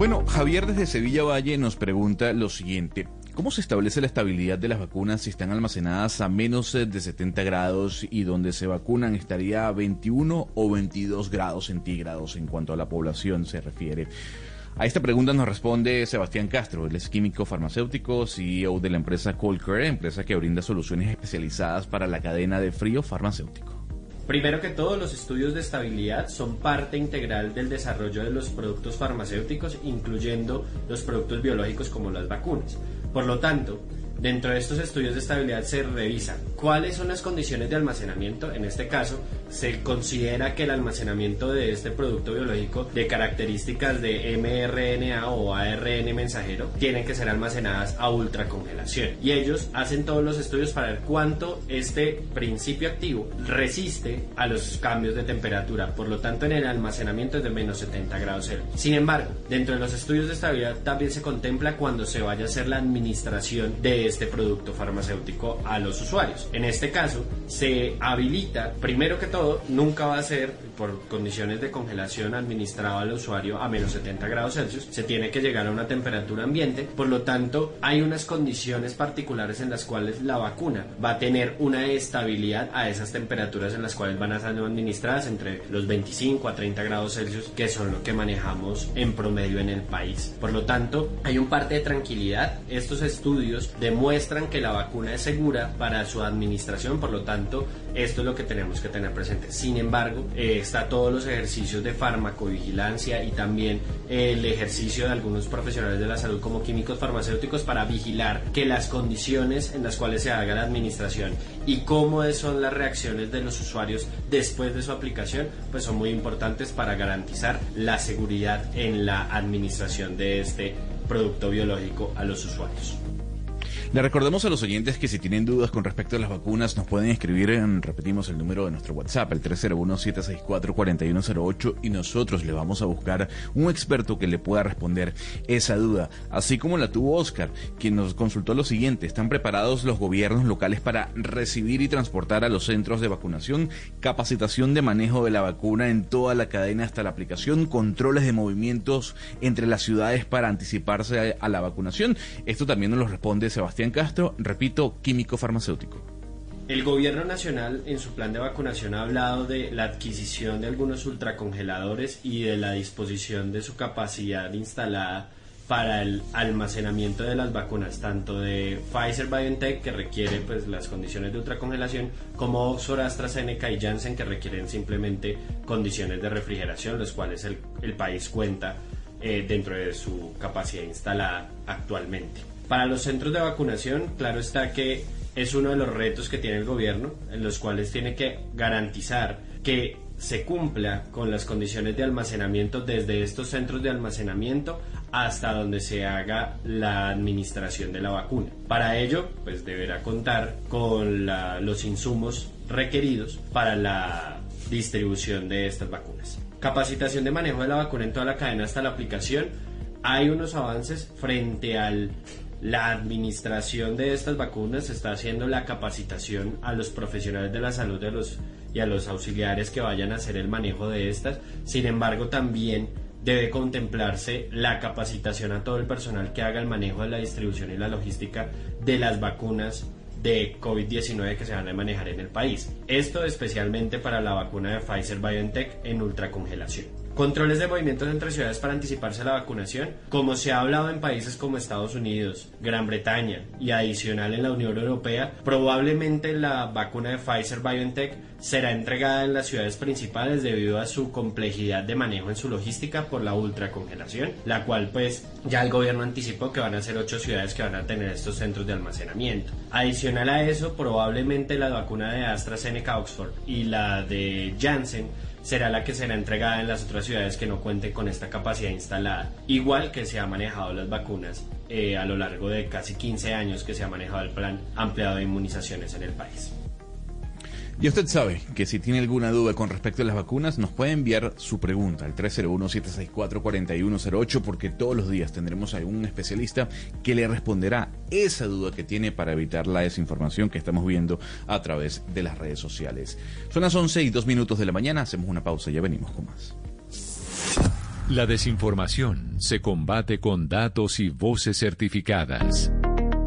Bueno, Javier desde Sevilla Valle nos pregunta lo siguiente. ¿Cómo se establece la estabilidad de las vacunas si están almacenadas a menos de 70 grados y donde se vacunan estaría a 21 o 22 grados centígrados en cuanto a la población se refiere? A esta pregunta nos responde Sebastián Castro, él es químico farmacéutico, CEO de la empresa Colcare, empresa que brinda soluciones especializadas para la cadena de frío farmacéutico. Primero que todo, los estudios de estabilidad son parte integral del desarrollo de los productos farmacéuticos, incluyendo los productos biológicos como las vacunas. Por lo tanto, Dentro de estos estudios de estabilidad se revisa cuáles son las condiciones de almacenamiento. En este caso, se considera que el almacenamiento de este producto biológico de características de mRNA o ARN mensajero tienen que ser almacenadas a ultracongelación. Y ellos hacen todos los estudios para ver cuánto este principio activo resiste a los cambios de temperatura. Por lo tanto, en el almacenamiento es de menos 70 grados Celsius. Sin embargo, dentro de los estudios de estabilidad también se contempla cuando se vaya a hacer la administración de este producto farmacéutico a los usuarios. En este caso, se habilita, primero que todo, nunca va a ser por condiciones de congelación administrado al usuario a menos 70 grados Celsius, se tiene que llegar a una temperatura ambiente, por lo tanto, hay unas condiciones particulares en las cuales la vacuna va a tener una estabilidad a esas temperaturas en las cuales van a ser administradas entre los 25 a 30 grados Celsius, que son lo que manejamos en promedio en el país. Por lo tanto, hay un parte de tranquilidad. Estos estudios de muestran que la vacuna es segura para su administración, por lo tanto, esto es lo que tenemos que tener presente. Sin embargo, eh, está todos los ejercicios de farmacovigilancia y también el ejercicio de algunos profesionales de la salud como químicos farmacéuticos para vigilar que las condiciones en las cuales se haga la administración y cómo son las reacciones de los usuarios después de su aplicación, pues son muy importantes para garantizar la seguridad en la administración de este producto biológico a los usuarios. Le recordamos a los oyentes que si tienen dudas con respecto a las vacunas nos pueden escribir en, repetimos el número de nuestro WhatsApp, el 301-764-4108 y nosotros le vamos a buscar un experto que le pueda responder esa duda, así como la tuvo Oscar, quien nos consultó lo siguiente, ¿están preparados los gobiernos locales para recibir y transportar a los centros de vacunación, capacitación de manejo de la vacuna en toda la cadena hasta la aplicación, controles de movimientos entre las ciudades para anticiparse a, la vacunación? Esto también nos lo responde Sebastián Castro, repito, químico farmacéutico. El gobierno nacional en su plan de vacunación ha hablado de la adquisición de algunos ultracongeladores y de la disposición de su capacidad instalada para el almacenamiento de las vacunas, tanto de Pfizer BioNTech, que requiere pues, las condiciones de ultracongelación, como Oxford, AstraZeneca y Janssen, que requieren simplemente condiciones de refrigeración, los cuales el, país cuenta eh, dentro de su capacidad instalada actualmente. Para los centros de vacunación, claro está que es uno de los retos que tiene el gobierno, en los cuales tiene que garantizar que se cumpla con las condiciones de almacenamiento desde estos centros de almacenamiento hasta donde se haga la administración de la vacuna. Para ello, pues deberá contar con los insumos requeridos para la distribución de estas vacunas. Capacitación de manejo de la vacuna en toda la cadena hasta la aplicación. Hay unos avances frente al la administración de estas vacunas está haciendo la capacitación a los profesionales de la salud de los, y a los auxiliares que vayan a hacer el manejo de estas. Sin embargo, también debe contemplarse la capacitación a todo el personal que haga el manejo de la distribución y la logística de las vacunas de COVID-19 que se van a manejar en el país. Esto especialmente para la vacuna de Pfizer BioNTech en ultracongelación. Controles de movimientos entre ciudades para anticiparse a la vacunación, como se ha hablado en países como Estados Unidos, Gran Bretaña y adicional en la Unión Europea, probablemente la vacuna de Pfizer BioNTech será entregada en las ciudades principales debido a su complejidad de manejo en su logística por la ultracongelación, la cual pues ya el gobierno anticipó que van a ser ocho ciudades que van a tener estos centros de almacenamiento. Adicional a eso, probablemente la vacuna de AstraZeneca Oxford y la de Janssen será la que será entregada en las otras ciudades que no cuenten con esta capacidad instalada. Igual que se ha manejado las vacunas eh, a lo largo de casi 15 años que se ha manejado el plan ampliado de inmunizaciones en el país. Y usted sabe que si tiene alguna duda con respecto a las vacunas, nos puede enviar su pregunta al 301-764-4108 porque todos los días tendremos a algún especialista que le responderá esa duda que tiene para evitar la desinformación que estamos viendo a través de las redes sociales. Son las 11 y 2 minutos de la mañana, hacemos una pausa y ya venimos con más. La desinformación se combate con datos y voces certificadas.